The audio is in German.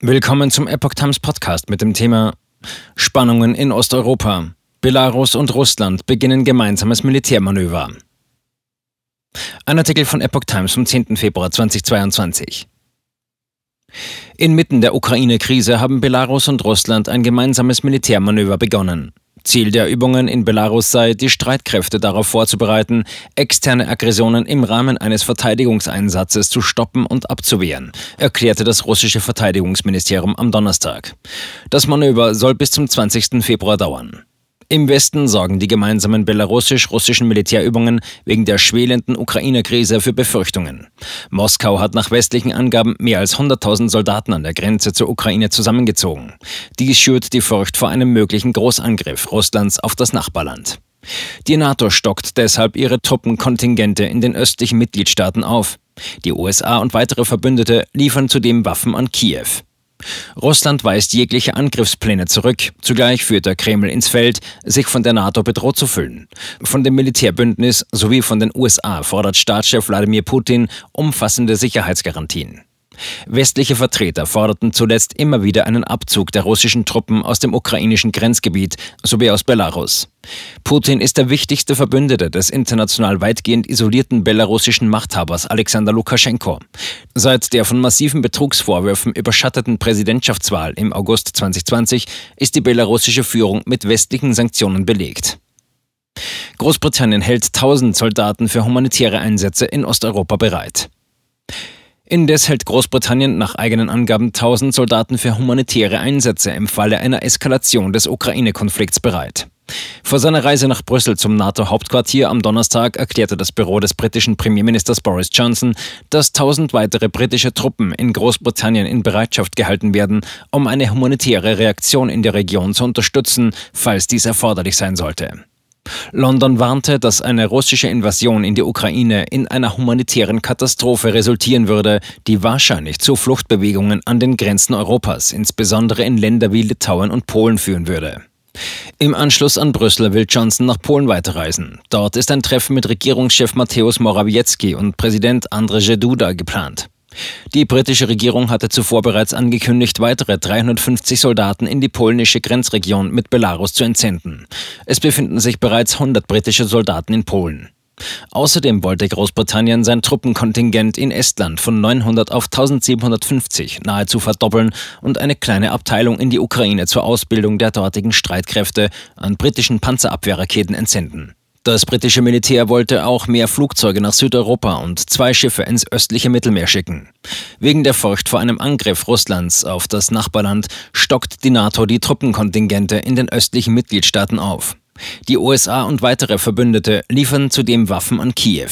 Willkommen zum Epoch Times Podcast mit dem Thema Spannungen in Osteuropa. Belarus und Russland beginnen gemeinsames Militärmanöver. Ein Artikel von Epoch Times vom 10. Februar 2022. Inmitten der Ukraine-Krise haben Belarus und Russland ein gemeinsames Militärmanöver begonnen. Ziel der Übungen in Belarus sei, die Streitkräfte darauf vorzubereiten, externe Aggressionen im Rahmen eines Verteidigungseinsatzes zu stoppen und abzuwehren, erklärte das russische Verteidigungsministerium am Donnerstag. Das Manöver soll bis zum 20. Februar dauern. Im Westen sorgen die gemeinsamen belarussisch-russischen Militärübungen wegen der schwelenden Ukraine-Krise für Befürchtungen. Moskau hat nach westlichen Angaben mehr als 100.000 Soldaten an der Grenze zur Ukraine zusammengezogen. Dies schürt die Furcht vor einem möglichen Großangriff Russlands auf das Nachbarland. Die NATO stockt deshalb ihre Truppenkontingente in den östlichen Mitgliedstaaten auf. Die USA und weitere Verbündete liefern zudem Waffen an Kiew. Russland weist jegliche Angriffspläne zurück. Zugleich führt der Kreml ins Feld, sich von der NATO bedroht zu fühlen. Von dem Militärbündnis sowie von den USA fordert Staatschef Wladimir Putin umfassende Sicherheitsgarantien. Westliche Vertreter forderten zuletzt immer wieder einen Abzug der russischen Truppen aus dem ukrainischen Grenzgebiet sowie aus Belarus. Putin ist der wichtigste Verbündete des international weitgehend isolierten belarussischen Machthabers Alexander Lukaschenko. Seit der von massiven Betrugsvorwürfen überschatteten Präsidentschaftswahl im August 2020 ist die belarussische Führung mit westlichen Sanktionen belegt. Großbritannien hält 1000 Soldaten für humanitäre Einsätze in Osteuropa bereit. Indes hält Großbritannien nach eigenen Angaben 1000 Soldaten für humanitäre Einsätze im Falle einer Eskalation des Ukraine-Konflikts bereit. Vor seiner Reise nach Brüssel zum NATO-Hauptquartier am Donnerstag erklärte das Büro des britischen Premierministers Boris Johnson, dass 1000 weitere britische Truppen in Großbritannien in Bereitschaft gehalten werden, um eine humanitäre Reaktion in der Region zu unterstützen, falls dies erforderlich sein sollte. London warnte, dass eine russische Invasion in die Ukraine in einer humanitären Katastrophe resultieren würde, die wahrscheinlich zu Fluchtbewegungen an den Grenzen Europas, insbesondere in Länder wie Litauen und Polen führen würde. Im Anschluss an Brüssel will Johnson nach Polen weiterreisen. Dort ist ein Treffen mit Regierungschef Mateusz Morawiecki und Präsident Andrzej Duda geplant. Die britische Regierung hatte zuvor bereits angekündigt, weitere 350 Soldaten in die polnische Grenzregion mit Belarus zu entsenden. Es befinden sich bereits 100 britische Soldaten in Polen. Außerdem wollte Großbritannien sein Truppenkontingent in Estland von 900 auf 1750 nahezu verdoppeln und eine kleine Abteilung in die Ukraine zur Ausbildung der dortigen Streitkräfte an britischen Panzerabwehrraketen entsenden. Das britische Militär wollte auch mehr Flugzeuge nach Südeuropa und zwei Schiffe ins östliche Mittelmeer schicken. Wegen der Furcht vor einem Angriff Russlands auf das Nachbarland stockt die NATO die Truppenkontingente in den östlichen Mitgliedstaaten auf. Die USA und weitere Verbündete liefern zudem Waffen an Kiew.